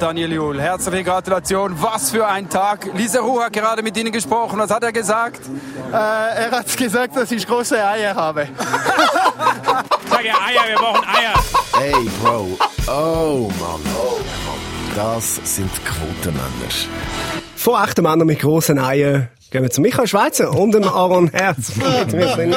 Daniel Juhl. Herzliche Gratulation. Was für ein Tag. Lisa Ruh hat gerade mit Ihnen gesprochen. Was hat er gesagt? Äh, er hat gesagt, dass ich große Eier habe. Sag ja Eier, wir brauchen Eier. Hey, Bro. Oh, Mann. Das sind Quotenmänner. Von echten Männern mit grossen Eiern gehen wir zu Michael Schweizer und dem Aaron Herz. wir sind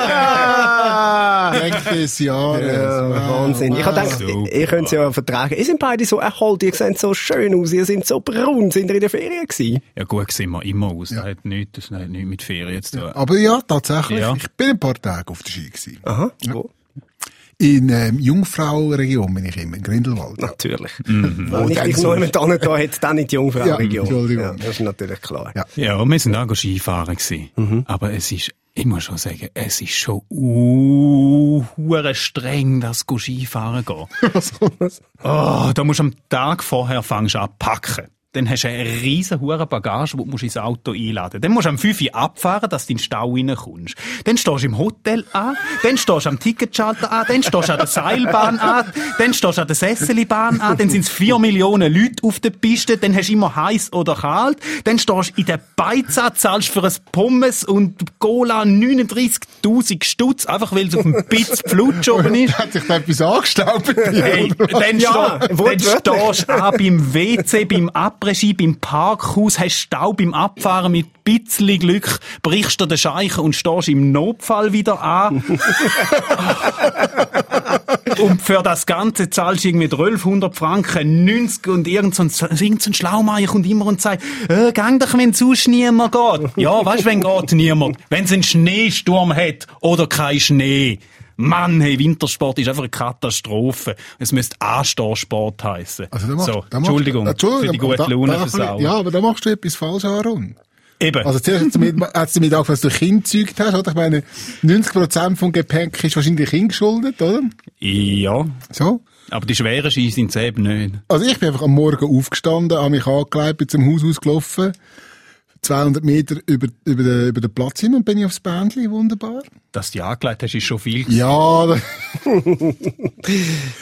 Denk des Jahres. ja, Wahnsinn. Ich habe gedacht, Super. ihr könnt es ja vertragen. Ihr sind beide so erholt, ihr seht so schön aus, ihr sind so braun. Sind ihr in der Ferien gewesen? Ja gut, sehen wir immer aus. Das hat nichts, das hat nichts mit Ferien zu tun. Aber ja, tatsächlich. Ja. Ich bin ein paar Tage auf der Ski gewesen. Aha, wo? In ähm, Jungfrau-Region bin ich immer, in Grindelwald. Natürlich. Mhm. Wenn ich dann dich so- noch jemand da da hätte, dann in die Jungfrau-Region. Ja, Entschuldigung. Ja, das ist natürlich klar. Ja. Ja, wir sind auch Skifahren gewesen. Aber es ist, ich muss schon sagen, es ist schon uh, hure streng, das Skifahren gehen. Oh, da musst du am Tag vorher fangst an packen. Dann hast du eine riesen hure Bagage, die du musst ins Auto einladen Dann musst du am 5 Uhr abfahren, dass du in den Stau reinkommst. Dann stehst du im Hotel an, dann stehst du am Ticketschalter an, dann stehst du an der Seilbahn an, dann stehst du an der Sesselibahn an, dann sind es 4 Millionen Leute auf der Piste, dann hast du immer heiß oder kalt, dann stehst du in der Beiz an, zahlst für ein Pommes und Cola 39'000 Stutz, einfach weil es auf dem Bitz Flutsch oben ist. Hat sich da etwas angestaubt? Hey, dann, Ja, steh, dann stehst du an beim WC, beim Après-Ski, beim Parkhaus, hast Stau beim Abfahren mit bisschen Glück, brichst dir den Scheichen und stehst im Notfall wieder an. und für das Ganze zahlst du irgendwie 1200 Franken, 90 und irgend so ein, irgend Schlaumeier kommt immer und sagt, äh, gang doch, wenn sonst niemand geht. Ja, weißt du, wenn geht niemand? Wenn es einen Schneesturm hat oder kein Schnee. Mann, hey, Wintersport ist einfach eine Katastrophe. Es müsste Anstehsport heißen. Also, da machst- so, da machst- Entschuldigung, Entschuldigung, für die gute da- Laune da- versauen. Ja, aber da machst du etwas falsch, Aaron. Eben. Also zuerst hat sie damit, hat sie damit angefangen, dass du Kind gezeugt hast, oder? Ich meine, 90% vom Gepäck ist wahrscheinlich Kind geschuldet, oder? ja, So. aber die schweren Ski sind es eben nicht. Also ich bin einfach am Morgen aufgestanden, habe mich angelegt, bin zum Haus ausgelaufen, 200 Meter über, über, den, über den Platz hin und bin ich aufs Bändchen, wunderbar. Dass du die angelegt hast, ist schon viel. Ja, da-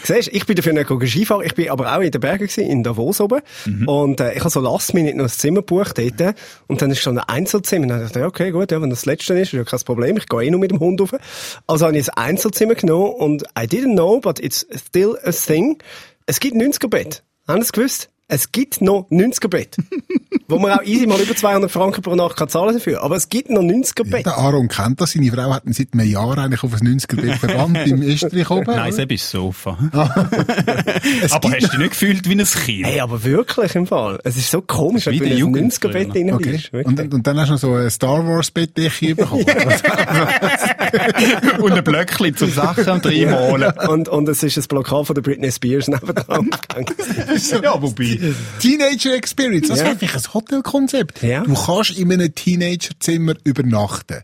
Siehst, ich bin dafür nicht Skifahren. Ich bin aber auch in den Bergen gewesen, in Davos oben. Und äh, ich habe so last minute noch ein Zimmer gebucht dort. Und dann ist schon ein Einzelzimmer. Und dann dachte ich, okay, gut, ja, wenn das das letzte ist, ist ja kein Problem. Ich gehe eh nur mit dem Hund rauf. Also habe ich ein Einzelzimmer genommen und I didn't know, but it's still a thing. Es gibt 90er Bett. Haben Sie es gewusst? Es gibt noch 90er Bett. wo man auch easy mal über 200 Franken pro Nacht kann zahlen dafür. Aber es gibt noch 90er Bett. der Aaron kennt das. Seine Frau hat ihn seit einem Jahr eigentlich auf ein 90er-Bett verbannt im Österreich oben. Nein, selbst das Sofa. Es aber hast du dich nicht gefühlt wie ein Kind? Hey, aber wirklich im Fall. Es ist so komisch, wenn du in der ein 90er-Bett Jugendfilm. drin Okay. bist. Und, und dann hast du noch so ein Star Wars Bettdecke bekommen. und ein Blöckchen zum Sachen reinholen. und, und es ist ein Plakat von der Britney Spears nebenan gegangen. ja, wobei. Teenager Experience, das Ja. wäre vielleicht ein Hotelkonzept. Ja. Du kannst in einem Teenagerzimmer übernachten.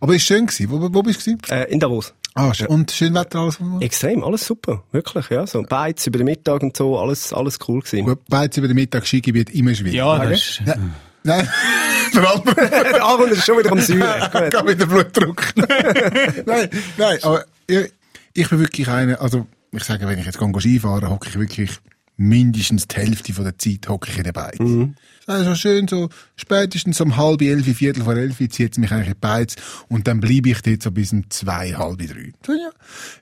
Aber ist schön gewesen. Wo, wo bist du gewesen? äh, in Davos. Ah, sch- und schön Wetter alles. Extrem, alles super. Wirklich, ja. So Beiz über den Mittag und so, alles, alles cool gewesen. Gut, Beiz über den Mittag Skigebiet immer schwierig. Ja, das ist, Nein, der Albert der Aaron ist schon wieder am Säuren. Geht mit dem Blutdruck. nein, nein, aber ich, ich bin wirklich einer, also ich sage, wenn ich jetzt Skifahren, hocke ich wirklich mindestens die Hälfte von der Zeit hocke ich in der Beiz. Also schön so, spätestens um halb elf, viertel vor elf zieht es mich eigentlich in die Beiz und dann bleibe ich dort so bis um zwei, halb drei. So, ja.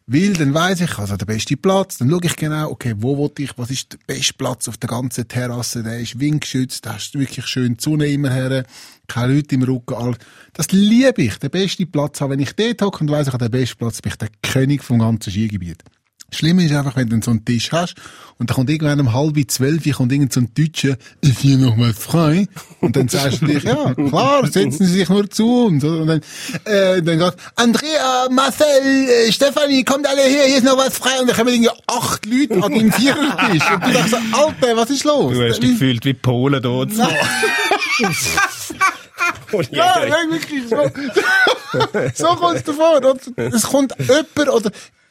Weil dann weiss ich, also der beste Platz, dann schaue ich genau, okay, wo will ich, was ist der beste Platz auf der ganzen Terrasse, der ist windgeschützt, da hast du wirklich schön die Sonne immer her, keine Leute im Rücken, alles. Das liebe ich, den besten Platz haben. Wenn ich dort hocke und weiss, ich habe den besten Platz, bin ich der König vom ganzen Skigebiet. Schlimm ist einfach, wenn du so einen Tisch hast und dann kommt irgendwann um halb zwölf kommt irgend so ein Deutscher, ist hier noch mal frei? Und dann sagst du dich, ja, klar, setzen Sie sich nur zu uns. oder? Und dann, äh, dann geht, Andrea, Marcel, äh, Stefanie, kommt alle her, hier ist noch was frei. Und dann kommen irgendwie acht Leute an deinem Vierertisch. Und du denkst so, Alter, was ist los? du hast dich gefühlt wie Polen dort. Ja, nein, wirklich so. so kommt es davor. Es kommt jemand, oder,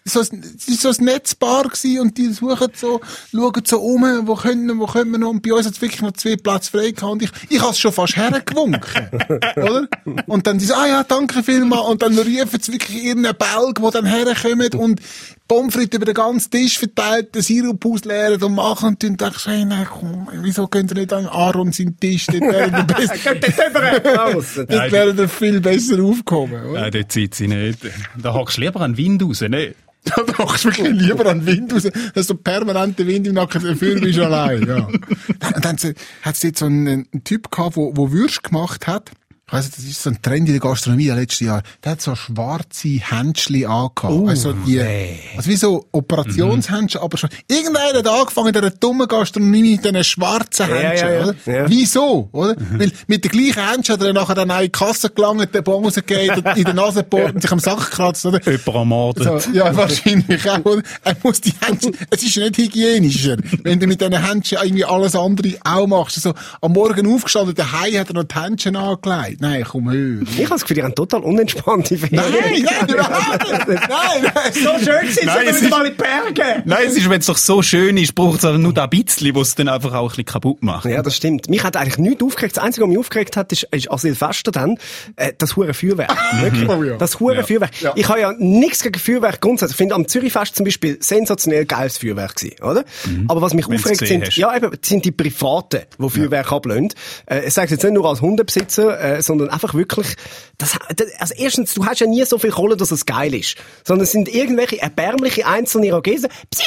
so, ein- es so ein Netzbar gewesen und die suchen so, schauen so um, wo können, wo können wir noch, und bei uns hat es wirklich noch zwei Plätze frei gehabt und ich, ich hab's schon fast hergewunken. oder? Und dann die so, ah ja, danke vielmals, und dann rufen sie wirklich irgendeinen Belg, der dann herkommt und Pommes frites über den ganzen Tisch verteilt, den Sirup ausleeren und machen und dann denkst du, hey, nein, komm, wieso könnt ihr nicht an Aaron seinen Tisch, dort wäre der besser, dort wäre der viel besser aufgekommen, oder? Nein, dort zieht sie nicht. Da hockst du lieber an den Wind raus, ne? Da machst du wirklich lieber an den Wind raus, dass du permanenten Wind im Nacken dafür bist allein, ja. Und dann hat es jetzt so einen, einen Typ gehabt, wo, wo Würst gemacht hat. Ich weiss, das ist so ein Trend in der Gastronomie letztes Jahr. Der hat so schwarze Händchen angehabt. Oh, also die, nee. also wie so Operationshändchen, aber schon, irgendeiner hat angefangen in dieser dummen Gastronomie mit diesen schwarzen Händchen, ja, ja. oder? Ja. Wieso, oder? Weil mit den gleichen Händchen hat er nachher dann auch in die Kasse gelangt, den Bon rausgegeben, in der Nase gebohrt und sich am Sack gekratzt, oder? Jemand ermordet. So, ja, wahrscheinlich auch. Oder? Er muss die Händchen, es ist nicht hygienischer, wenn du mit diesen Händchen irgendwie alles andere auch machst. Also, am Morgen aufgestanden, daheim hat er noch die Händchen angelegt. Nein, komm, hör. Ich habe das Gefühl, die haben total unentspannte Ferien. Nein, nein, überhaupt nicht. Nein, nein. so schön gewesen, Nein, sind es ist- mal in die Berge. Nein, es ist, wenn es doch so schön ist, braucht es aber nur ein bisschen, was es dann einfach auch ein bisschen kaputt macht. Ja, das stimmt. Mich hat eigentlich nichts aufgeregt. Das Einzige, was mich aufgeregt hat, ist, ist an Silvester dann, äh, das hure Feuerwerk. Wirklich. Oh ja. Das hure Ja. Feuerwerk. Ja. Ich habe ja nichts gegen Feuerwerk grundsätzlich. Ich finde am Zürichfest zum Beispiel sensationell geiles Feuerwerk gewesen, oder? Aber was mich Wenn's aufregt sind, hast. ja eben, sind die Privaten, die Feuerwerk ablösen. Äh, ich sage es jetzt nicht nur als Hundebesitzer, äh, sondern einfach wirklich, das, das, also erstens, du hast ja nie so viel Kohle, dass es geil ist. Sondern es sind irgendwelche erbärmliche einzelne Irokesen. Psii!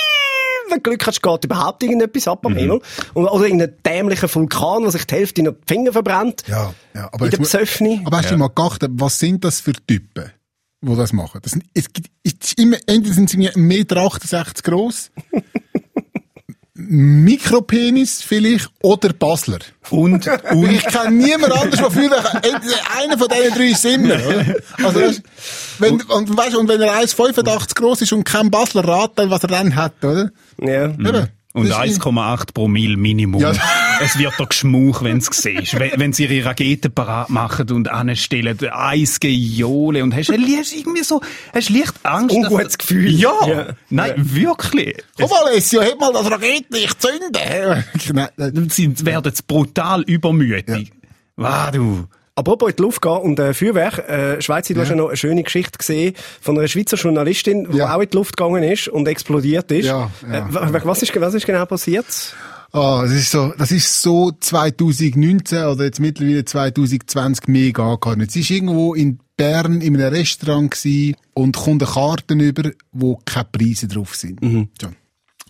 wenn du Glück hast, geht überhaupt irgendetwas ab Mhm. am Himmel. Und, oder irgendein dämlicher Vulkan, der sich die Hälfte in den Finger verbrennt. Ja, ja, aber in der Psöffni. Aber hast du mal geachtet, was sind das für Typen, die das machen? Das sind, es gibt, es ist immer, entweder sind sie mir 1,68 Meter gross, Mikropenis vielleicht, oder Basler. Und, Und ich kenne niemand anders, der entweder einer von diesen drei ist immer? Also, das, wenn, und, weißt, und wenn er 1,85 groß ist und kein Basler rat, dann was er dann hat, oder? Ja. Eben. Und Das ist- 1,8 Promille Minimum. Ja. Es wird doch geschmuch, wenn es siehst. Wenn, wenn sie ihre Raketen parat machen und anstellen, Eis Geole und hast, hast irgendwie so, hast leicht Angst. dass- Ungutes Gefühl. Ja. Ja. Nein, wirklich. Komm mal, Alessio, heb mal das Raketenlicht zünden. Sie werden brutal übermütig. Wow, du. Apropos in die Luft gehen und äh, Feuerwerk, äh, Schweizer, du hast ja noch eine schöne Geschichte gesehen von einer Schweizer Journalistin, die Ja. auch in die Luft gegangen ist und explodiert ist. Ja, ja. Äh, wa- was, ist, was ist genau passiert? Ah, das ist so, das ist so 2019 oder jetzt mittlerweile 2020 mega angekommen. Sie ist irgendwo in Bern in einem Restaurant und kommt eine Karten über, wo keine Preise drauf sind. So.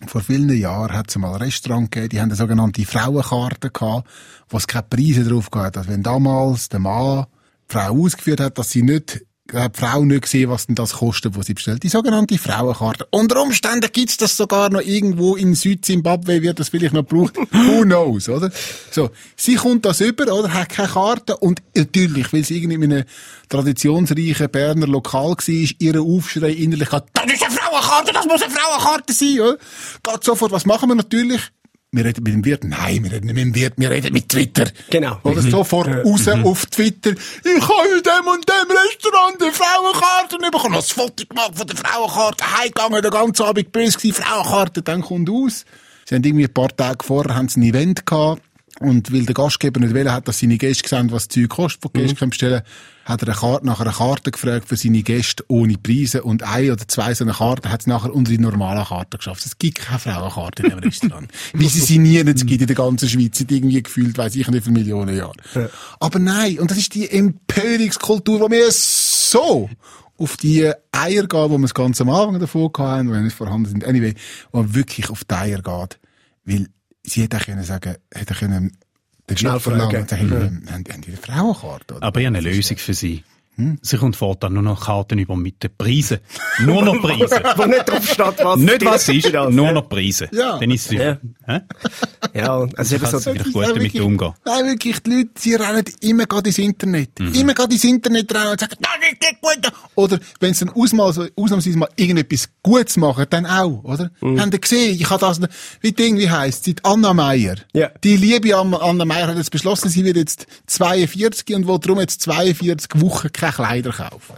Vor vielen Jahren hat es mal ein Restaurant gegeben, die haben eine sogenannte Frauenkarte gehabt, wo es keine Preise drauf gehabt Also wenn damals der Mann die Frau ausgeführt hat, dass sie nicht hat die Frau nicht gesehen, was denn das kostet, was sie bestellt. Die sogenannte Frauenkarte. Unter Umständen gibt's das sogar noch irgendwo in Südzimbabwe, wird das vielleicht noch gebraucht. Who knows, oder? So. Sie kommt das über, oder? Hat keine Karte und natürlich, weil sie irgendwie in einem traditionsreichen Berner Lokal war, ihre Aufschrei innerlich gehabt, das ist eine Frauenkarte, das muss eine Frauenkarte sein, oder? Geht sofort, was machen wir natürlich? Wir reden mit dem Wirt. Nein, wir reden nicht mit dem Wirt, wir reden mit Twitter. Genau. Oder sofort raus auf Twitter. Ich habe in dem und dem Restaurant eine Frauenkarte bekommen. Hast ein Foto gemacht von der Frauenkarte. Heimgegangen, den ganzen Abend böse gewesen. Frauenkarte, dann kommt aus. Sie haben irgendwie ein paar Tage vorher haben sie ein Event gehabt. Und weil der Gastgeber nicht will, hat, dass seine Gäste sehen, was das Zeug kostet, was die Gäste können bestellen hat er eine Karte, nach einer Karte gefragt für seine Gäste ohne Preise. Und ein oder zwei so eine Karten hat es nachher unter die normale Karte geschafft. Es gibt keine Frauenkarte in dem Restaurant. Wie sie sie nie nicht gibt in der ganzen Schweiz, seit irgendwie gefühlt, weiss ich nicht, viele Millionen Jahre. Aber nein, und das ist die Empörungskultur, die mir so auf die Eier geht, wo wir es ganz am Anfang davon hatten, wenn es vorhanden sind. Anyway, wo man wirklich auf die Eier geht. Weil sie hätte auch können sagen, hätte können, den Schnell fragen. sagen, haben, haben, haben die eine Frauenkarte? Oder? Aber ich habe eine Lösung für Sie. Sie kommt fortan nur noch Karten über mit den Preisen. Nur noch Preise. Wo nicht drauf steht, was Nicht was ist, nur noch Preise. Ja. Dann ist es Ja. Ja, also es ist eben so, Das gut damit wirklich- umgehen. Nein, wirklich, die Leute, sie rennen immer gerade ins Internet. Mhm. Immer gerade ins Internet rennen und sagen, das ist nicht gut. Oder wenn sie dann ausmal, ausnahmsweise mal irgendetwas Gutes machen, dann auch, oder? Mhm. Haben Sie gesehen, ich habe das, wie Ding, wie heisst sie? Die Anna Meier. Ja. Die liebe Anna Anna Meier hat jetzt beschlossen, sie wird jetzt 42 und will darum jetzt 42 Wochen keine Kleider kaufen.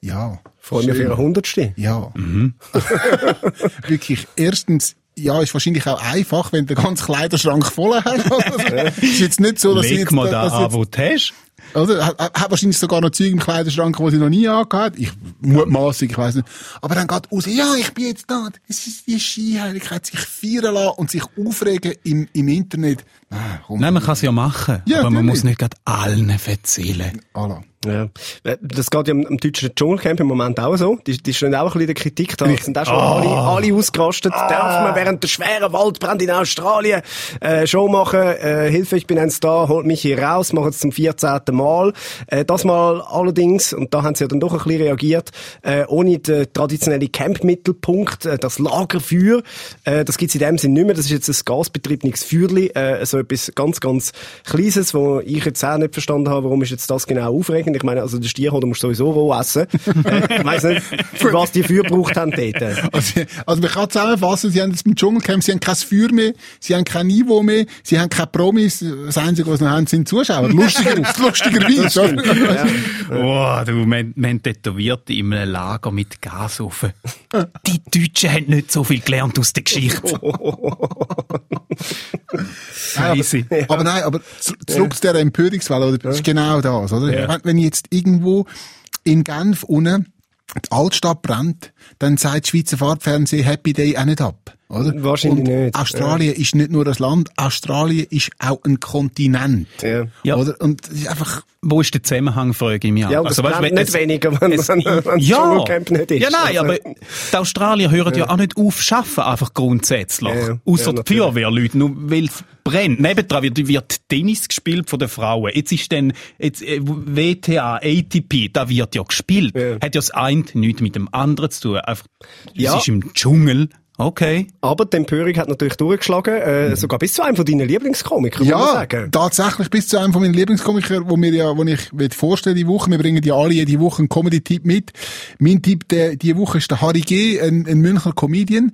Ja. freue mich auf schön. ihre Hundertste. Ja. Mhm. Wirklich, erstens, ja, ist wahrscheinlich auch einfach, wenn du den ganzen Kleiderschrank voll hast. ist jetzt nicht so, dass Leg jetzt, mal da dass an, wo du hast. Oder? Hat, hat wahrscheinlich sogar noch Zeug im Kleiderschrank, die sie noch nie angehabt Ich mutmaßig, ich weiss nicht. Aber dann geht raus, ja, ich bin jetzt da. Es ist die Skiheiligkeit, sich feiern lassen und sich aufregen im, im Internet. Ah, Nein, man kann es ja machen. Ja, aber man muss nicht gerade allen erzählen. Allah. Ja. Das geht ja am, am deutschen Dschungelcamp im Moment auch so. Die, die stehen auch ein bisschen in der Kritik da. sind auch schon oh. alle, alle ausgerastet. Oh. Darf man während der schweren Waldbrand in Australien äh, Show machen? Äh, Hilfe, ich bin ein Star, holt mich hier raus, machen es zum 14. Mal. Äh, das mal allerdings, und da haben sie ja dann doch ein bisschen reagiert, äh, ohne den traditionellen Campmittelpunkt, äh, das Lagerfeuer, äh, das gibt's in dem Sinn nicht mehr. Das ist jetzt ein gasbetriebenes Feuerli, äh, so etwas ganz, ganz Kleines, wo ich jetzt auch nicht verstanden habe, warum ist jetzt das genau aufregend ich meine, also den Stierhoden musst du sowieso roh essen. äh, ich weiss nicht, für was die Feuer gebraucht haben dort. Also, also man kann zusammenfassen, sie haben jetzt mit Dschungelcamp, sie haben kein Feuer mehr, sie haben kein Niveau mehr, sie haben keine Promis, das Einzige, was sie noch haben, sind Zuschauer. Lustiger, lustigerweise? Ja. Oh, du, man, man tätowiert in einem Lager mit Gasofen. Die Deutschen haben nicht so viel gelernt aus der Geschichte. Scheiße. aber, aber nein, aber zurück zu dieser Empörungswelle, oder? Das ist genau das, oder? Ja. Wenn jetzt irgendwo in Genf unten die Altstadt brennt, dann sagt das Schweizer Fahrtfernsehen Happy Day auch nicht ab. Oder? Wahrscheinlich und nicht. Australien ja. ist nicht nur ein Land, Australien ist auch ein Kontinent. Ja. ja. Oder? Und ist einfach Wo ist der Zusammenhang, frage ich mich Ja, also, weißt, wenn, nicht es, weniger, wenn, es, wenn, wenn ja, Dschungelcamp nicht ist. Ja, nein, also. aber die Australier hören ja. ja auch nicht auf schaffen, einfach grundsätzlich. Ja, Außer ja, die Feuerwehrleute, nur weil es brennt. Nebendran wird, wird Tennis gespielt von den Frauen. Jetzt ist dann jetzt, äh, WTA, ATP, da wird ja gespielt. Hat ja das eine nichts mit dem anderen zu tun. Einfach, es ist im Dschungel Okay. Aber die Empörung hat natürlich durchgeschlagen, äh, mhm. sogar bis zu einem von deinen Lieblingskomikern, ja, muss man sagen. tatsächlich bis zu einem von meinen Lieblingskomikern, wo mir ja, wo ich vorstellen die Woche. Wir bringen ja alle jede Woche einen Comedy-Tipp mit. Mein Tipp der, die Woche ist der Harry G., ein, ein Münchner Comedian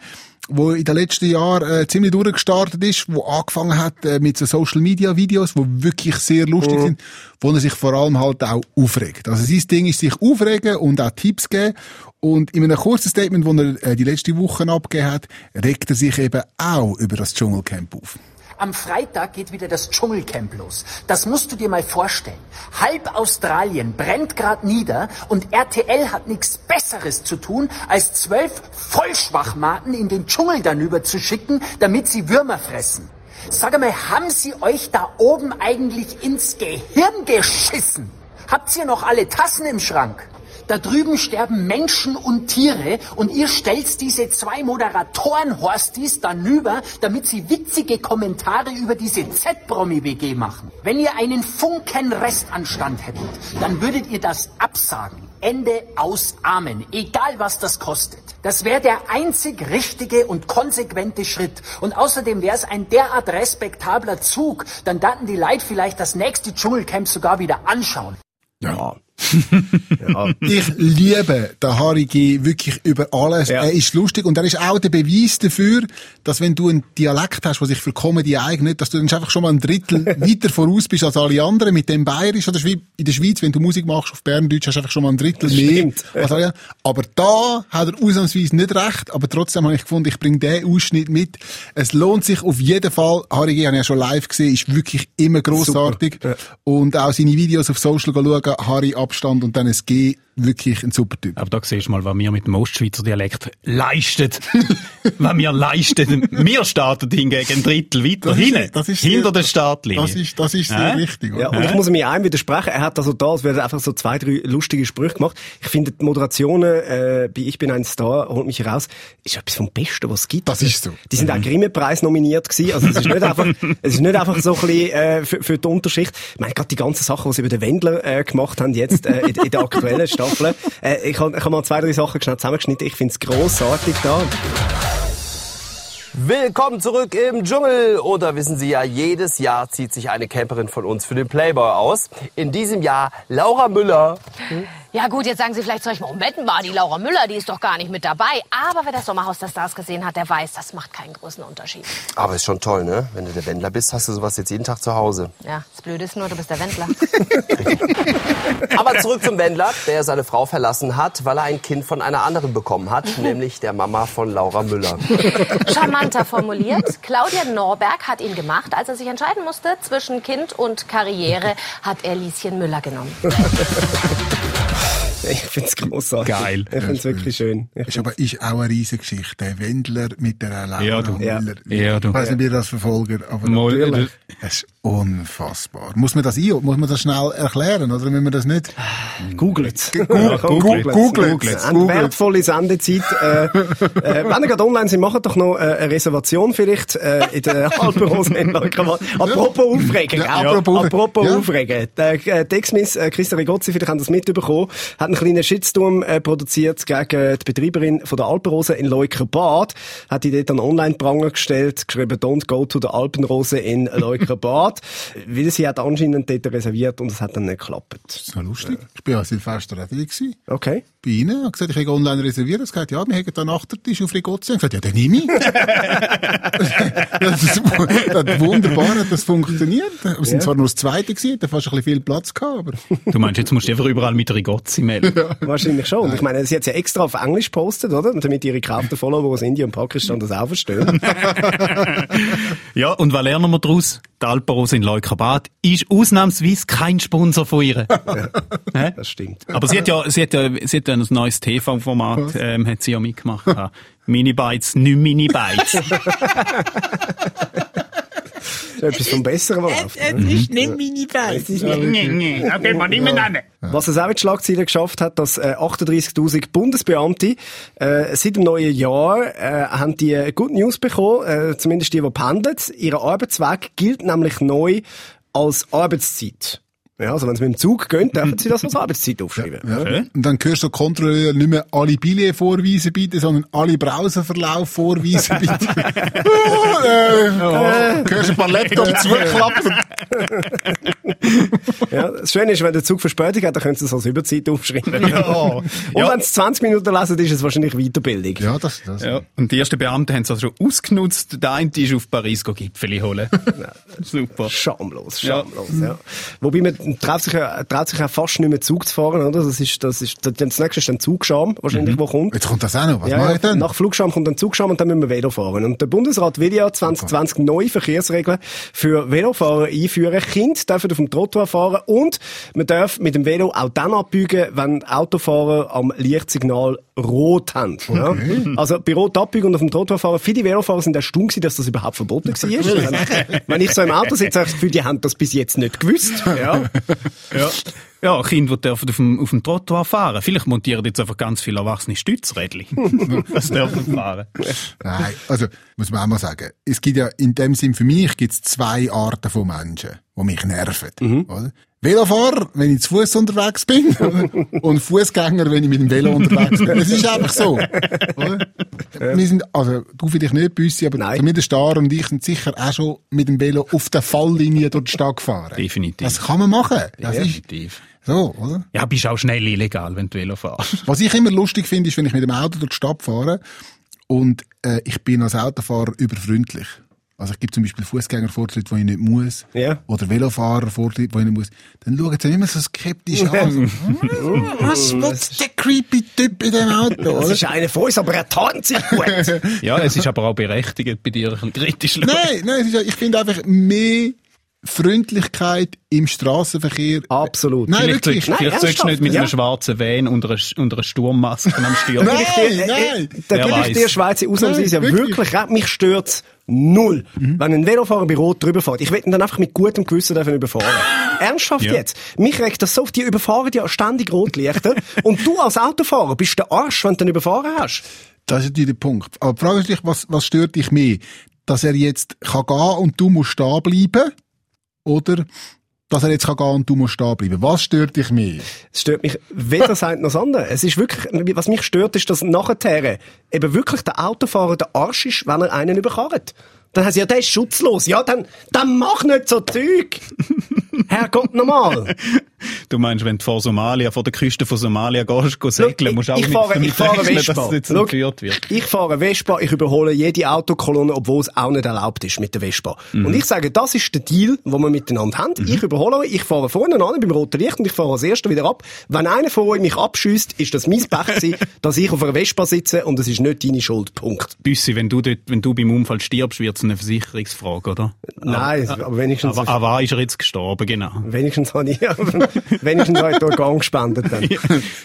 wo in den letzten Jahren äh, ziemlich durchgestartet ist, wo angefangen hat äh, mit so Social Media Videos, wo wirklich sehr lustig mhm. sind, wo er sich vor allem halt auch aufregt. Also sein Ding ist sich aufregen und auch Tipps geben. Und in einem kurzen Statement, das er äh, die letzte Woche abgegeben hat, regt er sich eben auch über das Dschungelcamp auf. Am Freitag geht wieder das Dschungelcamp los. Das musst du dir mal vorstellen. Halb Australien brennt grad nieder und RTL hat nichts Besseres zu tun, als zwölf Vollschwachmaten in den Dschungel danüber zu schicken, damit sie Würmer fressen. Sag mal, haben sie euch da oben eigentlich ins Gehirn geschissen? Habt ihr noch alle Tassen im Schrank? Da drüben sterben Menschen und Tiere und ihr stellt diese zwei Moderatoren Horstis danüber, damit sie witzige Kommentare über diese Z-Promi-WG machen. Wenn ihr einen Funken Restanstand hättet, dann würdet ihr das absagen. Ende aus Amen. Egal was das kostet. Das wäre der einzig richtige und konsequente Schritt. Und außerdem wäre es ein derart respektabler Zug, dann daten die Leute vielleicht das nächste Dschungelcamp sogar wieder anschauen. Ja. Ja. Ich liebe den Harry G. wirklich über alles. Ja. Er ist lustig und er ist auch der Beweis dafür, dass wenn du einen Dialekt hast, der sich für Comedy eignet, dass du dann einfach schon mal ein Drittel weiter voraus bist als alle anderen mit dem Bayerisch oder in der Schweiz, wenn du Musik machst auf Berndeutsch, hast du einfach schon mal ein Drittel mehr. Alle. Aber da hat er ausnahmsweise nicht recht, aber trotzdem habe ich gefunden, ich bringe den Ausschnitt mit. Es lohnt sich auf jeden Fall. Harry G. habe ich ja schon live gesehen, ist wirklich immer grossartig. Ja. Und auch seine Videos auf Social schauen, Harry Abstand und dann ein G wirklich ein super Typ. Aber da siehst du mal, was wir mit dem Ostschweizer Dialekt leisten. was wir leisten. Wir starten hingegen ein Drittel weiter hinten. Das ist hinter sehr, der Startlinie. Das ist, das ist sehr äh? wichtig. Ja, und ich muss mir einem widersprechen. Er hat also da, es werden einfach so zwei, drei lustige Sprüche gemacht. Ich finde, die Moderationen, äh, bei Ich bin ein Star, holt mich raus, ist etwas vom Besten, was es gibt. Das ist so. Die sind mhm. auch Grimme-Preis nominiert gewesen. Also es ist nicht einfach, es ist nicht einfach so ein bisschen, äh, für, für die Unterschicht. Ich meine, gerade die ganzen Sachen, die sie über den Wendler, äh, gemacht haben, jetzt, äh, in, in der aktuellen Stadt Staffeln. Äh, ich habe hab mal zwei, drei Sachen schnell zusammengeschnitten. Ich finde es grossartig da. Willkommen zurück im Dschungel. Oder wissen Sie ja, jedes Jahr zieht sich eine Camperin von uns für den Playboy aus. In diesem Jahr Laura Müller. Ja gut, jetzt sagen Sie vielleicht euch, Moment mal, die Laura Müller, die ist doch gar nicht mit dabei. Aber wer das Sommerhaus der Stars gesehen hat, der weiß, das macht keinen großen Unterschied. Aber ist schon toll, ne? Wenn du der Wendler bist, hast du sowas jetzt jeden Tag zu Hause. Ja, das Blöde ist nur, du bist der Wendler. Aber zurück zum Wendler, der seine Frau verlassen hat, weil er ein Kind von einer anderen bekommen hat, nämlich der Mama von Laura Müller. Charmanter formuliert. Claudia Norberg hat ihn gemacht. Als er sich entscheiden musste zwischen Kind und Karriere, hat er Lieschen Müller genommen. Ich find's großartig. Geil. Ich find's wirklich schön. Ich Ist aber ist auch eine riesige Geschichte. Der Wendler mit der Laura Ja, du. Müller. Ja, du. Ich weiß nicht, wie ihr das verfolgt, aber Mal, natürlich. Es ist unfassbar. Muss man das ein, muss man das schnell erklären, oder müssen wir das nicht? Googlet's. Google- Googlet's. Googlet's. Googlet's. Eine wertvolle Sendezeit. Äh, äh, wenn ihr gerade online seid, macht doch noch äh, eine Reservation vielleicht äh, in der Leukerbad. Apropos Aufregen. Ja, apropos- apropos ja. Aufregen. Der äh, Dexmis, äh, Christa Rigozzi, vielleicht haben das mitbekommen, hat einen kleinen Shitstorm äh, produziert gegen die Betreiberin von der Alpenrose in Leukerbad. Hat die dort an Online-Pranger gestellt, geschrieben, don't go to der Alpenrose in Leukerbad. Weil sie hat anscheinend dort reserviert und es hat dann nicht geklappt. Das ist noch lustig. Ich bin ja Silvester auch gewesen. Okay. Bei Ihnen. Ich habe gesagt, ich habe online reserviert. Er hat gesagt, ja, wir haben da Nachtertisch auf Rigozzi. Ich habe gesagt, ja, dann nehme ich. das, ist, das hat wunderbar hat das funktioniert. Wir sind zwar nur das Zweite gewesen, da fast ein bisschen viel Platz gehabt, aber Du meinst, jetzt musst du einfach überall mit Rigozzi melden. Wahrscheinlich schon. Und ich meine, sie hat ja extra auf Englisch gepostet, oder? Damit ihre gekauften Follower aus Indien und Pakistan das auch verstehen. Ja, und was lernen wir daraus? Die Alpenrose in Leukerbad ist ausnahmsweise kein Sponsor von ihr. Hä? Das stimmt. Aber sie hat ja, sie hat ja, sie hat ja ein neues TV-Format, ähm, hat sie ja mitgemacht. gehabt. Mini-Bites, nicht Mini-Bites. Das ist etwas vom Besseren, was läuft. ne? ist nicht Mini-Bites. Okay, man nicht mehr nennen. Was es auch in Schlagzeilen geschafft hat, dass äh, 38.000 Bundesbeamte äh, seit dem neuen Jahr äh, haben die Good News bekommen, äh, zumindest die, die pendeln. Ihr Arbeitsweg gilt nämlich neu als Arbeitszeit. Ja, also wenn sie mit dem Zug gehen, dürfen sie das als Arbeitszeit aufschreiben. Ja. Und dann hörst du Kontrolleur nicht mehr alle Billets vorweisen bitte, sondern alle Browserverlauf vorweisen bitte. oh, äh, hörst ein paar Laptops zuklappen. Ja, das Schöne ist, wenn der Zug Verspätung hat, dann können sie es als Überzeit aufschreiben. Ja. Und wenn es 20 Minuten lesen, ist es wahrscheinlich Weiterbildung. Ja, das, das. Ja, und die ersten Beamten haben es also schon ausgenutzt. Der eine ist auf Paris go Gipfeli holen. Super. Schamlos, Ja. schamlos, ja. Wobei man traut sich, ja, traut sich ja fast nicht mehr Zug zu fahren, oder? Das ist, das ist, das nächste ist dann Zugscham, wahrscheinlich, wo kommt. Jetzt kommt das auch noch. Was Ja, mache ja, ich denn? nach Flugscham kommt dann Zugscham und dann müssen wir Velo fahren. Und der Bundesrat will ja 2020 neue Verkehrsregeln für Velofahrer einführen. Kinder dürfen auf dem Trottoir fahren und man darf mit dem Velo auch dann abbiegen, wenn Autofahrer am Lichtsignal rot haben. Ja? Also bei rot abbiegen und auf dem Trottoir fahren. Viele Velofahrer sind erstaunt gewesen, dass das überhaupt verboten war. wenn, wenn ich so im Auto sitze, habe ich das Gefühl, die haben das bis jetzt nicht gewusst. Ja. Ja. Ja, Kinder, die dürfen auf dem, auf dem Trottoir fahren. Vielleicht montieren jetzt einfach ganz viele erwachsene Stützrädchen. das dürfen fahren. Nein, also muss man auch mal sagen, es gibt ja in dem Sinn für mich gibt's zwei Arten von Menschen, die mich nerven. Mhm. Oder? Velofahrer, wenn ich zu Fuß unterwegs bin, und Fußgänger, wenn ich mit dem Velo unterwegs bin. Das ist einfach so. Oder? Wir sind, also du vielleicht nicht, Büssi, aber Nein. zumindest Star und ich sind sicher auch schon mit dem Velo auf der Falllinie durch die Stadt gefahren. Definitiv. Das kann man machen. Das ist Definitiv. So, oder? Ja, bist auch schnell illegal, wenn du Velo fährst. Was ich immer lustig finde, ist, wenn ich mit dem Auto durch die Stadt fahre und äh, ich bin als Autofahrer überfreundlich. Also ich gebe zum Beispiel Fußgängervortritt, wo ich nicht muss. Ja. Oder Velofahrervortritt, wo ich nicht muss. Dann schauen sie immer so skeptisch an. Was will der creepy Typ in dem Auto? Das ist einer von uns, aber er tarnt sich gut. Ja, es ist aber auch berechtigt, bei dir ein bisschen kritisch. Nein, nein, es ist, ich finde einfach mehr Freundlichkeit im Straßenverkehr. Absolut. Nein, Vielleicht wirklich. sollst vielleicht sollst du nicht mit ernsthaft, einem ja. schwarzen Van unter einer, unter einer Sturmmaske am Stirn. Nein, Äh, nein. Da gebe ich dir, Schweizer, ausnahmsweise Nein, wirklich, wirklich. Mich stört's null. Mhm. Wenn ein Velofahrer bei Rot drüber fährt. Ich will ihn dann einfach mit gutem Gewissen dürfen überfahren. Ernsthaft Ja. jetzt? Mich regt das so auf, die überfahren ja ständig Rotlichter. und du als Autofahrer bist der Arsch, wenn du ihn überfahren hast. Das ist natürlich der Punkt. Aber Frage ist natürlich, was, was stört dich mehr? Dass er jetzt kann gehen und du musst da bleiben? Oder dass er jetzt kann gehen und du musst da bleiben? Was stört dich mehr? Es stört mich weder das eine noch das andere. Es ist wirklich, was mich stört, ist, dass nachher eben wirklich der Autofahrer der Arsch ist, wenn er einen überkarrt. Dann heißt ja, der ist schutzlos. Ja, dann, dann mach nicht so Zeug. Herrgott, normal. Du meinst, wenn du vor Somalia, vor der Küste von Somalia gehst, gehst segeln, musst du auch ich mit, fahre, damit ich fahre rechnen, Vespa. dass es jetzt Schau, entführt wird. Ich fahre Vespa, ich überhole jede Autokolonne, obwohl es auch nicht erlaubt ist mit der Vespa. Mhm. Und ich sage, das ist der Deal, den wir miteinander haben. Ich überhole euch, ich fahre vorne an beim roten Licht und ich fahre als Erster wieder ab. Wenn einer von euch mich abschießt, ist das mein Pech dass ich auf einer Vespa sitze und es ist nicht deine Schuld. Punkt. Büssi, wenn du dort, wenn du beim Unfall stirbst, wird es eine Versicherungsfrage, oder? Nein, aber wenigstens, Aber, aber ist er jetzt gestorben, genau. wenigstens habe ich, wenigstens habe ich die Organe gespendet dann.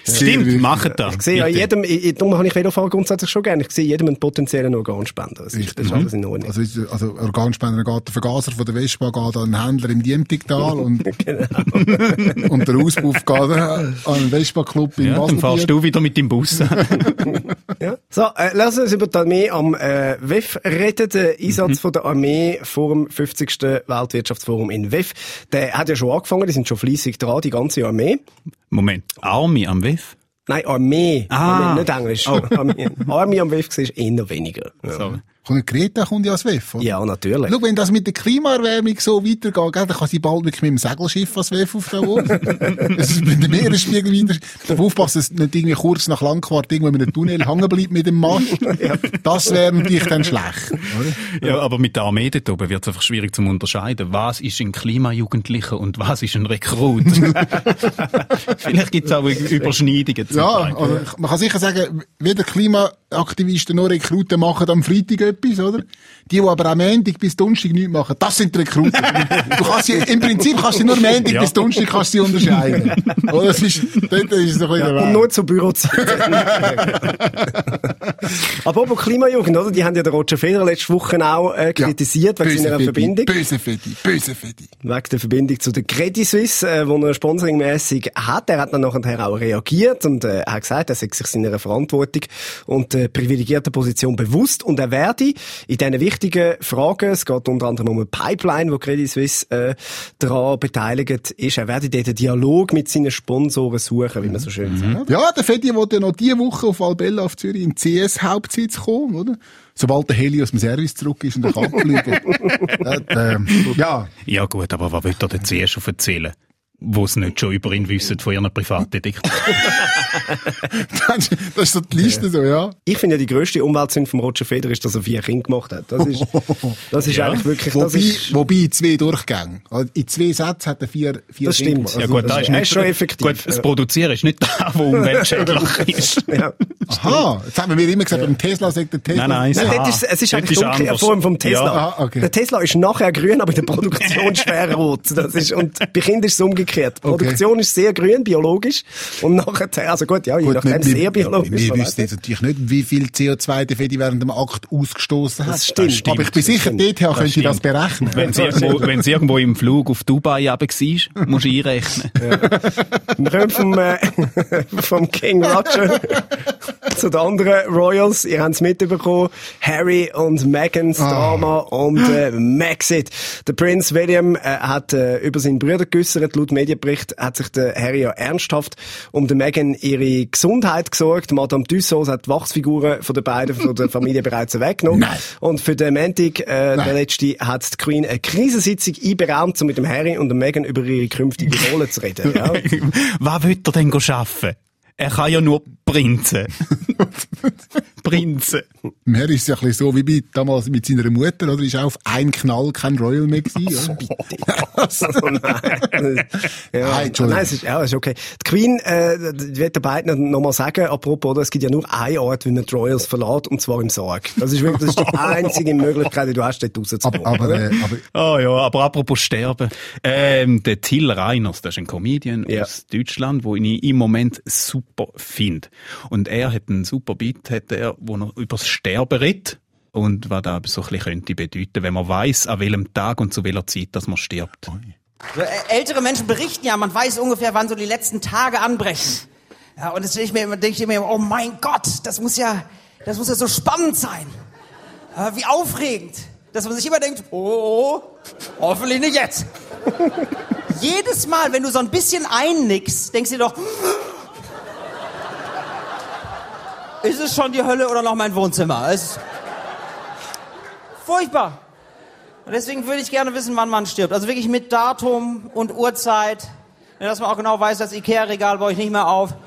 Stimmt, machen das. Ich sehe ja jedem, ich, darum habe ich Velofahren grundsätzlich schon gerne. Ich sehe jedem einen potenziellen Organspender. Das ist, das ist alles in Ordnung. Also, also Organspender geht der Vergaser von der Vespa geht an einen Händler im Diemtigtal und, Genau. und der Auspuff geht an einen Vespa-Club in Ja, dann fahrst Baselbiet. du wieder mit dem Bus. Ja. So, äh, lass uns über die Armee am äh, WEF reden. Der Einsatz von der Armee vor dem 50. Weltwirtschaftsforum in WEF, der hat ja schon angefangen, die sind schon fleissig dran, die ganze Armee. Moment, Army am WEF? Nein, Armee. Ah. Armee, nicht Englisch. Oh. Armee. Armee am WEF war eher weniger. Ja, Sorry. Kommt Greta kommt ja als WEF, oder? ja natürlich. Schau, wenn das mit der Klimaerwärmung so weitergeht, gell, dann kann sie bald wirklich mit dem Segelschiff als WEF auf Davos. Es ist mit dem Meeresspiegel weiter. Darf aufpassen, dass nicht irgendwie kurz nach Langquart irgendwo in einem Tunnel hängen bleibt mit dem Mast. Das wäre natürlich dann schlecht, oder? Ja, aber mit der Armee dort oben wird es einfach schwierig zu unterscheiden. Was ist ein Klimajugendlicher und was ist ein Rekrut? Vielleicht gibt es auch Überschneidungen. Ja, also man kann sicher sagen, weder Klimaaktivisten noch Rekruten machen am Freitag etwas, oder? Die, die aber am Montag bis Donnerstag nichts machen, das sind die Rekruten. du kannst sie, im Prinzip kannst du nur Montag Ja. bis Donnerstag kannst du sie unterscheiden. Oder? Das ist, dort ist bisschen der Und nur zur Bürozeit. Aber auch Klimajugend, oder? Die haben ja den Roger Federer letzte Woche auch äh, kritisiert wegen Böse seiner Verbindung. Böse Fedi, böse Fedi. Wegen der Verbindung zu der Credit Suisse, äh, wo er sponsoringmäßig hat. Er hat dann nachher auch reagiert und äh, hat gesagt, er sei sich seiner Verantwortung und der privilegierten Position bewusst und er werde in diesen wichtigen Fragen, es geht unter anderem um eine Pipeline, wo Credit Suisse äh, daran beteiligt ist, er werde dort einen Dialog mit seinen Sponsoren suchen, wie man so schön sagt. Ja, der Fedi wollte ja noch diese Woche auf Albella auf Zürich in den CS-Hauptsitz kommen, oder? Sobald der Heli aus dem Service zurück ist und er kann fliegen. äh, ja, Ja gut, aber was will er denn zuerst schon erzählen? Wo sie nicht schon über ihn wissen von ihren Privatdetektiven. das das ist so die Liste so, ja. Ich finde ja, die grösste Umweltsünde von Roger Federer ist, dass er vier Kinder gemacht hat. Das ist, das ist Ja. eigentlich wirklich, das Wobei, ist, wobei in zwei Durchgängen. Also in zwei Sätzen hat er vier, vier Das Kinder stimmt. gemacht. Ja gut, das ist nicht schon effektiv. Gut, das Produzieren ist nicht da, wo umweltschädlich ist. ja. Aha, jetzt haben wir immer gesagt, beim Tesla sagt der Tesla. Nein, nein, Nein, dort ist, es ist eigentlich in anders. Form vom Tesla. Ja. Ah, okay. Der Tesla ist nachher grün, aber in der Produktion schwer rot. Das ist, und bei Kindern ist es umgekehrt. Die Okay. Produktion ist sehr grün, biologisch. Und nachher, also gut, ja, je Gut, nachdem wir, sehr biologisch. wir man wissen jetzt natürlich nicht, wie viel CO2 der Fedi während dem Akt ausgestoßen hat. Das stimmt. Aber ich bin sicher, stimmt. dort her könnt ihr das berechnen. Wenn sie irgendwo, wenn sie irgendwo im Flug auf Dubai eben war, musst du einrechnen. Wir kommen vom, äh, vom King Roger zu den anderen Royals. Ihr habt es mitbekommen. Harry und Megans Drama um den Maxit. Der Prinz William äh, hat äh, über seinen Bruder geäussert. Laut Medienbericht hat sich der Harry ja ernsthaft um den Meghan ihre Gesundheit gesorgt. Madame Tussauds hat die Wachsfiguren von den beiden, von der Familie bereits weggenommen. Nein. Und für den Montag, äh, der letzte, hat die Queen eine Krisensitzung einberaumt, um mit dem Harry und dem Meghan über ihre künftige Rolle zu reden. Ja. Was will er denn arbeiten? Er kann ja nur Prinzen. Prinzen. Im Herr ist es ja ein bisschen so wie bei, damals mit seiner Mutter, oder? Ist auch auf einen Knall kein Royal mehr gewesen, oder? Also, nein. ja, Nein, nein, es ist, ja, es ist okay. Die Queen, äh, wird den beiden noch mal sagen, apropos, oder, es gibt ja nur eine Art, wie man die Royals verlässt, und zwar im Sarg. Das ist wirklich, das ist die einzige Möglichkeit, die du hast, dort rauszukommen. Aber, aber, äh, aber Ah ja, aber apropos Sterben. Ähm, der Till Reiners, das ist ein Comedian Ja. aus Deutschland, wo ich im Moment super finde. Und er hat einen super Beat, hat er, wo er über das Sterben redet. Und was da so ein bisschen könnte bedeuten, wenn man weiß, an welchem Tag und zu welcher Zeit, dass man stirbt. So, ältere Menschen berichten ja, man weiß ungefähr, wann so die letzten Tage anbrechen. Ja, und jetzt denke ich mir, immer- denke ich mir, immer, oh mein Gott, das muss ja, das muss ja so spannend sein. Ja, wie aufregend, dass man sich immer denkt, oh, hoffentlich nicht jetzt. Jedes Mal, wenn du so ein bisschen einnickst, denkst du dir doch, ist es schon die Hölle oder noch mein Wohnzimmer? Es ist furchtbar. Und deswegen würde ich gerne wissen, wann man stirbt. Also wirklich mit Datum und Uhrzeit. Dass man auch genau weiß, das Ikea-Regal baue ich nicht mehr auf.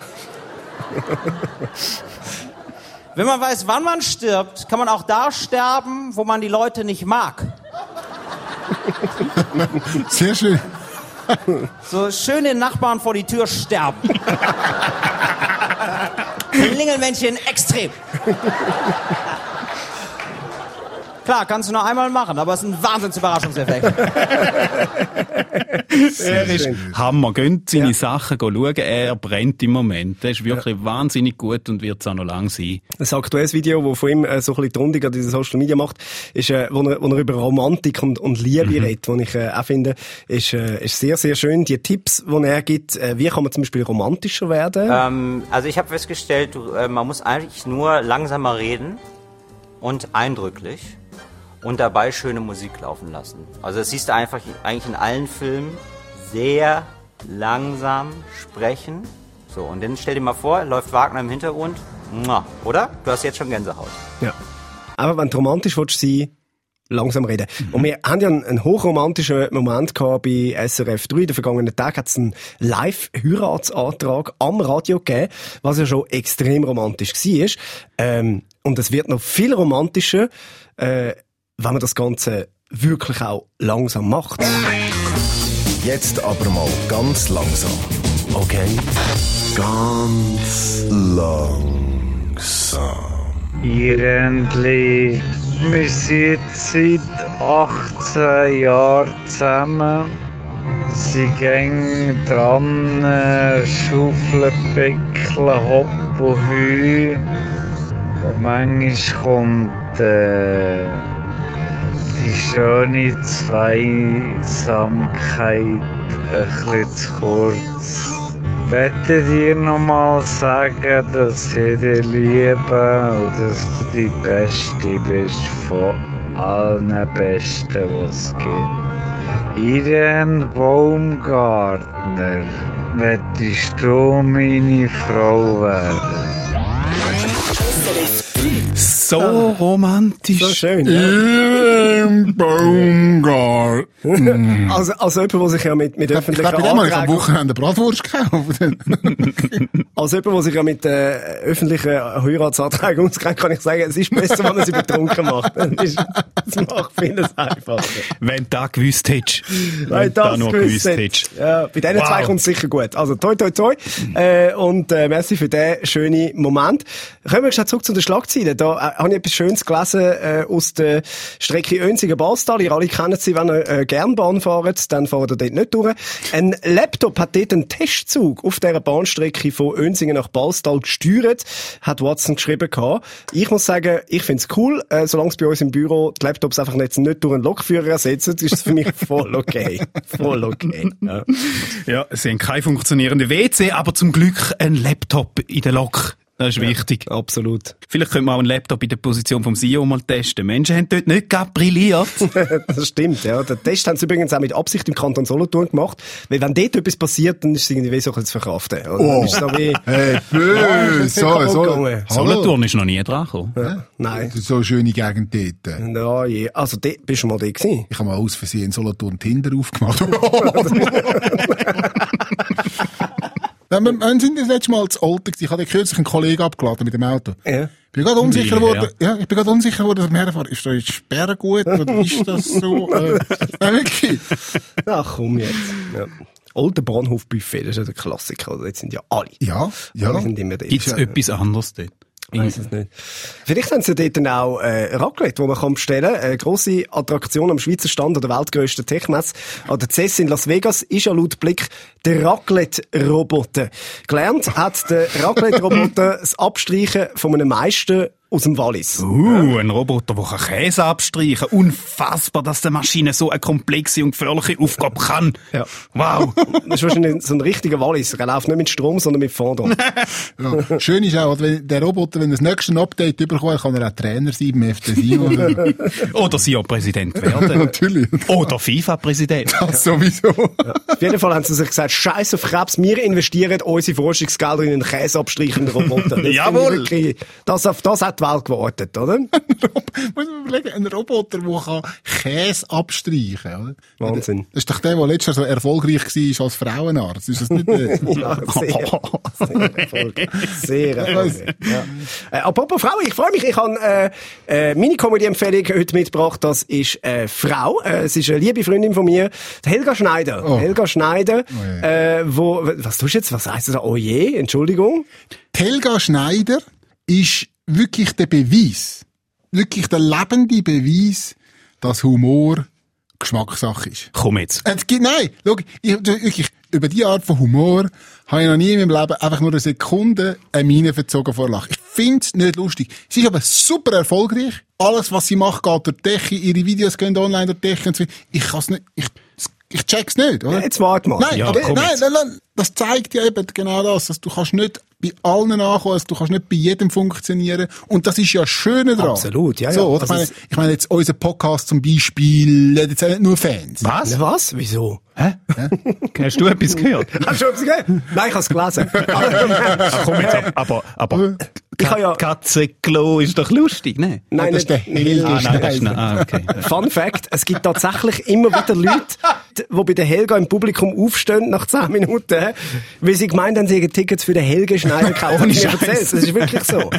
Wenn man weiß, wann man stirbt, kann man auch da sterben, wo man die Leute nicht mag. Sehr schön. So schön den Nachbarn vor die Tür sterben. Klingelmännchen extrem. Klar, kannst du nur einmal machen, aber es ist ein Wahnsinns-Überraschungseffekt. Er ist Hammer. Gönnt seine Sachen schauen. Er brennt im Moment. Er ist wirklich wahnsinnig gut und wird es auch noch lang sein. Ein aktuelles Video, das von ihm äh, so ein bisschen die Rundung an diesen Social Media macht, ist, äh, wo, er, wo er über Romantik und, und Liebe Mhm. redet, wo ich äh, auch finde, ist, äh, ist sehr, sehr schön. Die Tipps, die er gibt, äh, wie kann man zum Beispiel romantischer werden? Ähm, also ich habe festgestellt, du, man muss eigentlich nur langsamer reden und eindrücklich und dabei schöne Musik laufen lassen. Also das siehst du einfach eigentlich in allen Filmen sehr langsam sprechen. So, und dann stell dir mal vor, läuft Wagner im Hintergrund. Oder? Du hast jetzt schon Gänsehaut. Ja. Aber wenn du romantisch willst sein, langsam reden. Und wir haben ja einen, einen hochromantischen Moment gehabt bei SRF 3. Den vergangenen Tag hat es einen Live-Heiratsantrag am Radio gegeben, was ja schon extrem romantisch war. Ähm, und es wird noch viel romantischer, äh, wenn man das Ganze wirklich auch langsam macht. Jetzt aber mal ganz langsam. Okay? Ganz langsam. Irgendwie, wir sind seit 18 Jahren zusammen. Sie gehen dran, äh, schaufeln, pickeln, hoppen, heu. Und manchmal kommt äh, die schöne Zweisamkeit ein bisschen zu kurz. Wette dir nochmal sagen, dass ich dich liebe und dass du die Beste bist von allen Besten, die es gibt. Irene Baumgartner, wettest du meine Frau werden? So romantisch. So schön. Im Baumgarten. Also, also jemand, der sich ja mit, mit Ich öffentlichen glaube, ich habe am Anträgen... Wochenende Bratwurst gekauft. Als jemand, der sich ja mit äh, öffentlichen Heiratsanträgen auskennt, kann ich sagen, es ist besser, wenn man sie betrunken macht. Das, macht vieles einfacher. Wenn du das gewusst hättest. Wenn du das noch gewusst hättest. Ja, bei diesen Wow. zwei kommt es sicher gut. Also toi toi toi. Äh, und äh, merci für diesen schönen Moment. Kommen wir schnell zurück zu den Schlagzeilen. Da äh, habe ich etwas Schönes gelesen äh, aus der Strecke Önsigen-Bastal. Ihr alle kennen sie, wenn ihr äh, gern Bahn fahrt, dann fahrt ihr dort nicht durch. Ein Laptop hat dort einen Testzug auf dieser Bahnstrecke von Önsingen nach Bastal gesteuert, hat Watson geschrieben gehabt. Ich muss sagen, ich find's cool, äh, solange es bei uns im Büro die Laptops einfach jetzt nicht durch einen Lokführer ersetzen, ist es für mich voll okay. voll okay. Ja. Ja, sie haben kein funktionierende WC, aber zum Glück ein Laptop in der Lok. Das ist wichtig. Absolut. Vielleicht können wir auch einen Laptop in der Position vom CEO mal testen. Menschen haben dort nicht gerade brilliert. das stimmt, ja. Den Test haben sie übrigens auch mit Absicht im Kanton Solothurn gemacht, weil wenn dort etwas passiert, dann ist es irgendwie so ein zu verkraften. Oder? Oh. Dann ist es so wie, Hey, Ja, böse. So, so. Solothurn ist noch nie dran gekommen. Ja, nein. So schöne Gegend dort. Ja, je. Also, dort bist du mal da gewesen. Ich habe mal aus Versehen in Solothurn Tinder aufgemacht. Wenn wir, wann sind wir das letzte Mal zu Olten gewesen? Ich habe kürzlich einen Kollegen abgeladen mit dem Auto. Ja. Ich bin gerade unsicher geworden, ja. ich bin gerade unsicher geworden, dass wir herfahren. Ist da jetzt Sperre gut oder ist das so, äh, nein, wirklich? Ach, komm jetzt. Ja. Olden Bahnhofbuffet, das ist ja der Klassiker. Oder? Jetzt sind ja alle. Ja, ja. Alle sind immer dort. Gibt es etwas anderes dort? Ich weiss es nicht. Vielleicht haben sie dort dann auch äh, Raclette, wo man kann bestellen kann. Eine grosse Attraktion am Schweizer Stand an der weltgrössten Techmesse an der CES in Las Vegas ist ja laut Blick der Raclette-Roboter. Gelernt hat der Raclette-Roboter das Abstreichen von einem Meister aus dem Wallis. Uh, ein Roboter, der kann Käse abstreichen Unfassbar, dass die Maschine so eine komplexe und gefährliche Aufgabe kann. Ja. Wow. Das ist wahrscheinlich so ein richtiger Wallis. Er läuft nicht mit Strom, sondern mit Fondant. Ja. Schön ist auch, wenn der Roboter, wenn er das nächste Update bekommt, kann er auch Trainer sein beim FC Sion. oder- Oder CEO-Präsident werden. Natürlich. Oder FIFA-Präsident. Das sowieso. Auf jeden Fall haben sie sich gesagt, scheiß auf Krebs, wir investieren unsere Forschungsgelder in einen käseabstreichenden Roboter. Das Jawohl. wirklich- Das, auf das hat die Welt gewartet, oder? Muss man überlegen, ein Roboter, der Käse abstreichen kann. Wahnsinn. Das ist doch der, der letztes Jahr so erfolgreich war als Frauenarzt. Ist das nicht der? ja, sehr, sehr erfolgreich. Sehr erfolgreich. Ja. Äh, apropos Frau, ich freue mich, ich habe äh, äh, meine Comedy-Empfehlung heute mitgebracht. Das ist äh, Frau. Äh, es ist eine liebe Freundin von mir, Helga Schneider. Oh. Helga Schneider, äh, wo, was tust du jetzt? Was heisst das? Oh je, Entschuldigung. Helga Schneider ist wirklich der Beweis, wirklich der lebende Beweis, dass Humor Geschmackssache ist. Komm jetzt. Es gibt, nein, schau, ich, wirklich, über die Art von Humor habe ich noch nie in meinem Leben einfach nur eine Sekunde eine Miene verzogen vor Lachen. Ich finde es nicht lustig. Sie ist aber super erfolgreich. Alles, was sie macht, geht durch die Decke. Ihre Videos gehen online durch die Decke. Und so. Ich kann es nicht, ich, ich check's nicht, oder? Jetzt warte mal. Nein, Ja, aber, nein, nein, nein, das zeigt ja eben genau das, dass du kannst nicht bei allen ankommen, also du kannst nicht bei jedem funktionieren. Und das ist ja das Schöne daran. Absolut, ja, ja. So, ich, meine, ich meine jetzt unser Podcast zum Beispiel, hat jetzt auch nicht nur Fans. Was? Was? Wieso? Hä? Hast du etwas gehört? Hast du etwas gehört? Nein, ich habe es gelesen. Ach, komm jetzt, ab- aber, aber, Ich habe ja- Katzenklo ist doch lustig, ne? Nein, das ist der Helge Ah, nein, das ist, ah, okay. Fun Fact, es gibt tatsächlich immer wieder Leute, die bei der Helga im Publikum aufstehen nach 10 Minuten, weil sie gemeint haben, sie hätten Tickets für den Helge Schneider gekauft. Ohne Scheiß. Das ist wirklich so.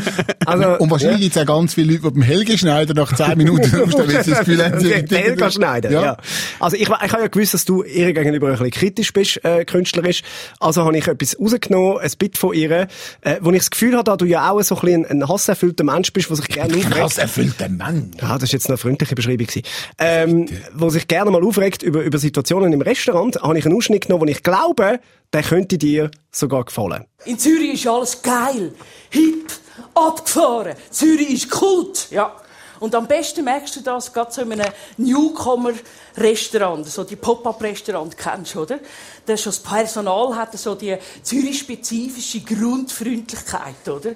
Also, Und wahrscheinlich gibt's auch ganz viele Leute, die beim Helge Schneider nach 10 Minuten aufstehen, weil sie das Gefühl haben, sie hätten Helga Schneider, ja. Also ich, ich habe ja gewusst, dass du ihr gegenüber ein bisschen kritisch bist, äh, künstlerisch. Also habe ich etwas rausgenommen, ein Bit von ihr, äh, wo ich das Gefühl habe, da du ja auch so ein bisschen ein hasserfüllter Mensch bist, der sich gerne aufregt. erfüllter Mann. Ja, das ist jetzt eine freundliche Beschreibung gewesen. Ähm, wo sich gerne mal aufregt über, über Situationen im Restaurant, habe ich einen Ausschnitt genommen, wo ich glaube, der könnte dir sogar gefallen. In Zürich ist alles geil, hip, abgefahren. Zürich ist Kult, ja. Und am besten merkst du das gerade so in einem Newcomer-Restaurant, so die Pop-up-Restaurant kennst du, oder? Da schon das Personal hat so die Zürich-spezifische Grundfreundlichkeit, oder?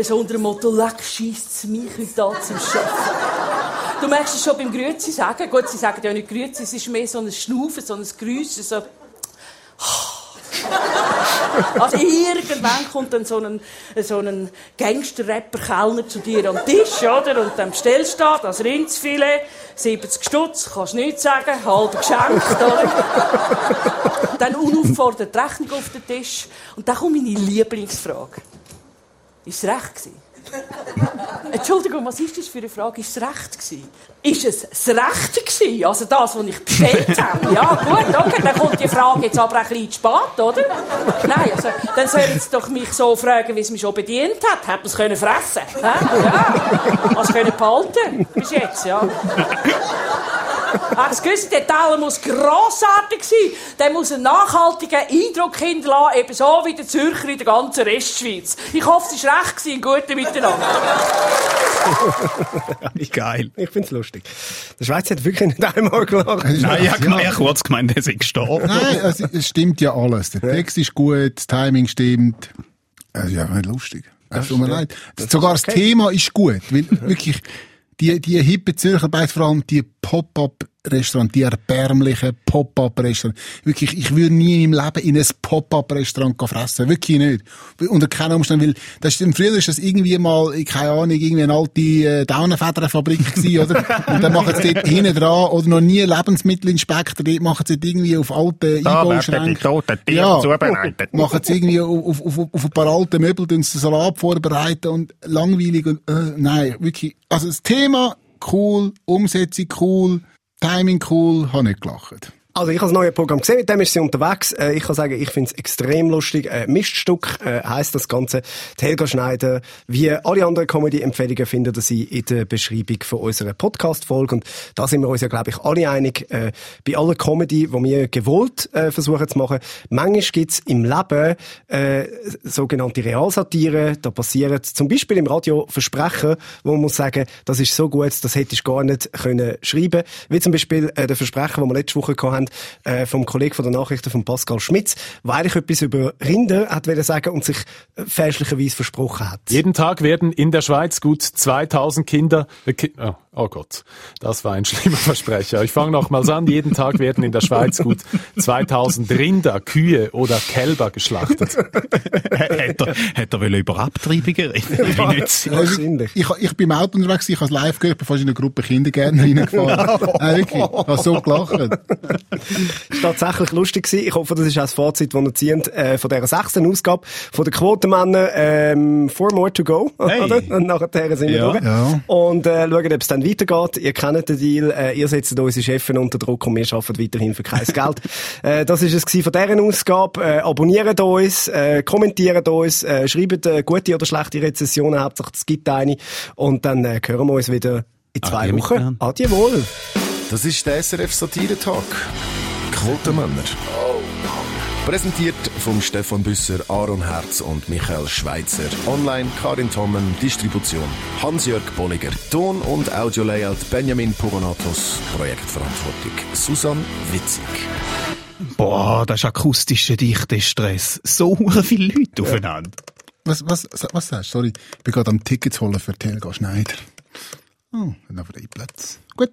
So unter dem Motto, leck, scheisst's mich heute da zum Chef. Du merkst es schon beim Grüezi sagen. Gut, sie sagen ja nicht Grüezi, es ist mehr so ein Schnaufen, so ein Grüssen, so... Also irgendwann kommt dann so ein, so ein Gangster-Rapper-Kellner zu dir den Tisch, oder? Und dann bestellst du da das Rindsfilet, 70 Stutz, kannst nichts sagen, halb geschenkt, oder? dann unaufgefordert die Rechnung auf den Tisch. Und dann kommt meine Lieblingsfrage. Ist es recht gewesen? Entschuldigung, was ist das für eine Frage? Ist es recht gewesen? Ist es das Rechte gewesen? Also das, was ich bestellt habe? Ja, gut, okay, dann kommt die Frage jetzt aber ein bisschen zu spät, oder? Nein, also, dann sollen sie doch mich so fragen, wie es mich schon bedient hat. Hat man es können fressen? Hä? Ja. Was können behalten? Bis jetzt, ja. Das gewisse Detail muss grossartig sein. Der muss einen nachhaltigen Eindruck hinterlassen, eben so wie der Zürcher in der ganzen Restschweiz. Ich hoffe, es war recht gewesen, gute Miteinander. Wie geil. Ich find's lustig. Der Schweizer hat wirklich nicht einmal gelacht. Nein, ich habe ja kurz gemeint, er sei gestorben. Nein, also, es stimmt ja alles. Der Text ist gut, das Timing stimmt. Es ist einfach nicht lustig. Es tut mir leid. Sogar das Thema ist gut, weil wirklich die, die hippe Zürcher, Beiz, vor allem die Pop-Up-Restaurant, die erbärmlichen Pop-Up-Restaurant. Wirklich, ich würde nie in meinem Leben in ein Pop-Up-Restaurant fressen. Wirklich nicht. Unter keinen Umständen, weil, das ist, früher ist das irgendwie mal, keine Ahnung, irgendwie eine alte äh, Daunenfedernfabrik gewesen, oder? Und dann machen sie dort hinten dran, oder noch nie Lebensmittelinspektor, dort machen sie dort irgendwie auf alte Da werden Einbauschränke. die toten Tiere zubereitet. Machen sie irgendwie auf, auf, auf, auf ein paar alte Möbel, sie Salat vorbereiten und langweilig und, äh, nein, wirklich. Also das Thema cool, Umsetzung cool, Timing cool, habe nicht gelacht. Also ich habe das neue Programm gesehen, mit dem ist sie unterwegs. Äh, ich kann sagen, ich finde es extrem lustig. Äh, Miststück äh, heisst das Ganze. Die Helga Schneider, wie alle anderen Comedy-Empfehlungen findet ihr sie in der Beschreibung von unserer Podcast-Folge. Und da sind wir uns ja, glaube ich, alle einig. Äh, bei aller Comedy, die wir gewollt äh, versuchen zu machen, manchmal gibt's im Leben äh, sogenannte Realsatire. Da passieren zum Beispiel im Radio Versprechen, wo man muss sagen, das ist so gut, das hättest du gar nicht können schreiben. Wie zum Beispiel äh, der Versprecher, den wir letzte Woche gehabt haben, äh, vom Kollegen von der Nachrichten von Pascal Schmitz, der eigentlich etwas über Rinder hat sagen und sich äh, fälschlicherweise versprochen hat. Jeden Tag werden in der Schweiz gut 2000 Kinder, äh, oh, Oh Gott, das war ein schlimmer Versprecher. Ich fange nochmals an. Jeden Tag werden in der Schweiz gut 2000 Rinder, Kühe oder Kälber geschlachtet. hat er, hat er über Abtreibungen reden? Also, ich, ich bin im Auto unterwegs, ich habe es live gehört, bevor ich in eine Gruppe Kindergärtner reingefahren äh, wirklich, ich habe so gelacht. Es war tatsächlich lustig gewesen. Ich hoffe, das ist auch das Fazit, das ihr zieht, äh, von dieser sechsten Ausgabe von der Quotenmänner, ähm, Four More to Go, Hey. oder? Und nachher sind wir Ja. durch. Ja. Und, äh, schauen, ob es dann weitergeht. Ihr kennt den Deal, äh, ihr setzt unsere Chefin unter Druck und wir arbeiten weiterhin für kein Geld. Äh, das ist es von dieser Ausgabe. Äh, abonniert uns, äh, kommentiert uns, äh, schreibt äh, gute oder schlechte Rezensionen, hauptsächlich es gibt eine. Und dann äh, hören wir uns wieder in zwei Adieu Wochen. Adieu wohl. Das ist der SRF Satire-Talk. Quotenmänner. Präsentiert vom Stefan Büsser, Aaron Herz und Michael Schweitzer. Online Karin Tommen, Distribution Hans-Jörg Bolliger. Ton- und Audio-Layout Benjamin Pogonatos. Projektverantwortung Susan Witzig. Boah, das ist akustischer dichter Stress. So hure viele Leute aufeinander. Was, was, was sagst du? Sorry, ich bin gerade am Tickets holen für Telga Schneider. Oh, dann haben wir den Platz. Gut.